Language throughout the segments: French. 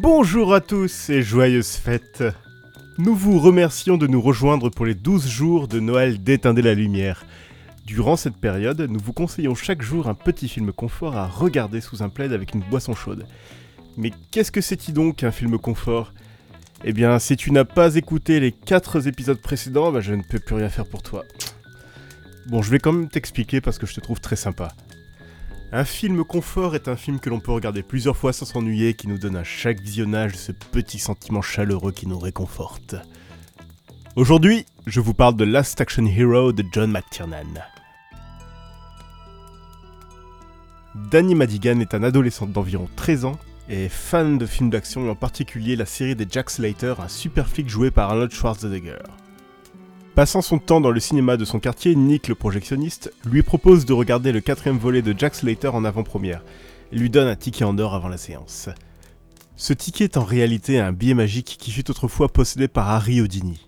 Bonjour à tous et joyeuses fêtes Nous vous remercions de nous rejoindre pour les 12 jours de Noël d'éteindre la lumière. Durant cette période, nous vous conseillons chaque jour un petit film confort à regarder sous un plaid avec une boisson chaude. Mais qu'est-ce que c'est-il donc un film confort? Eh bien, si tu n'as pas écouté les 4 épisodes précédents, bah, je ne peux plus rien faire pour toi. Bon, je vais quand même t'expliquer parce que je te trouve très sympa. Un film confort est un film que l'on peut regarder plusieurs fois sans s'ennuyer, qui nous donne à chaque visionnage ce petit sentiment chaleureux qui nous réconforte. Aujourd'hui, je vous parle de Last Action Hero de John McTiernan. Danny Madigan est un adolescent d'environ 13 ans et fan de films d'action et en particulier la série des Jack Slater, un super flic joué par Arnold Schwarzenegger. Passant son temps dans le cinéma de son quartier, Nick le projectionniste lui propose de regarder le quatrième volet de Jack Slater en avant-première et lui donne un ticket en or avant la séance. Ce ticket est en réalité un billet magique qui fut autrefois possédé par Harry Houdini.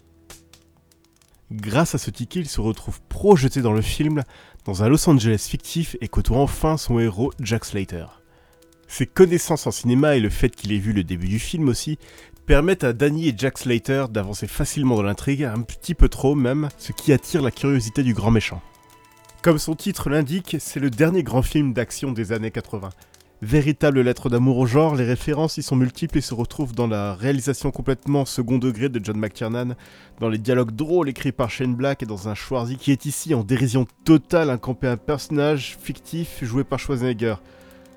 Grâce à ce ticket, il se retrouve projeté dans le film, dans un Los Angeles fictif et côtoie enfin son héros Jack Slater. Ses connaissances en cinéma et le fait qu'il ait vu le début du film aussi permettent à Danny et Jack Slater d'avancer facilement dans l'intrigue, un petit peu trop même, ce qui attire la curiosité du grand méchant. Comme son titre l'indique, c'est le dernier grand film d'action des années 80. Véritable lettre d'amour au genre, les références y sont multiples et se retrouvent dans la réalisation complètement second degré de John McTiernan, dans les dialogues drôles écrits par Shane Black et dans un Schwarzy qui est ici en dérision totale un campé un personnage fictif joué par Schwarzenegger.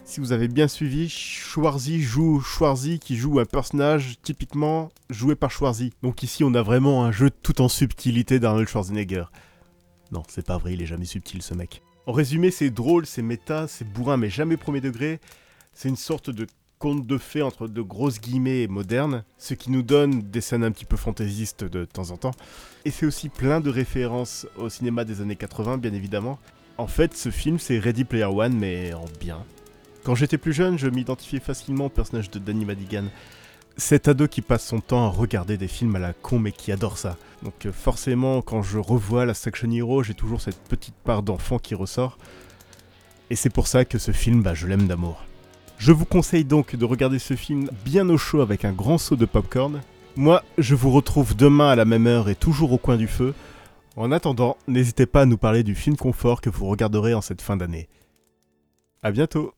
Si vous avez bien suivi, Schwarzy joue Schwarzy qui joue un personnage typiquement joué par Schwarzy. Donc ici on a vraiment un jeu tout en subtilité d'Arnold Schwarzenegger. Non, c'est pas vrai, il est jamais subtil ce mec. En résumé, c'est drôle, c'est méta, c'est bourrin mais jamais premier degré. C'est une sorte de conte de fées entre de grosses guillemets modernes, ce qui nous donne des scènes un petit peu fantaisistes de temps en temps. Et c'est aussi plein de références au cinéma des années 80, bien évidemment. En fait, ce film, c'est Ready Player One, mais en bien. Quand j'étais plus jeune, je m'identifiais facilement au personnage de Danny Madigan. Cet ado qui passe son temps à regarder des films à la con mais qui adore ça. Donc euh, forcément, quand je revois la Section Hero, j'ai toujours cette petite part d'enfant qui ressort. Et c'est pour ça que ce film, bah, je l'aime d'amour. Je vous conseille donc de regarder ce film bien au chaud avec un grand seau de popcorn. Moi, je vous retrouve demain à la même heure et toujours au coin du feu. En attendant, n'hésitez pas à nous parler du film confort que vous regarderez en cette fin d'année. A bientôt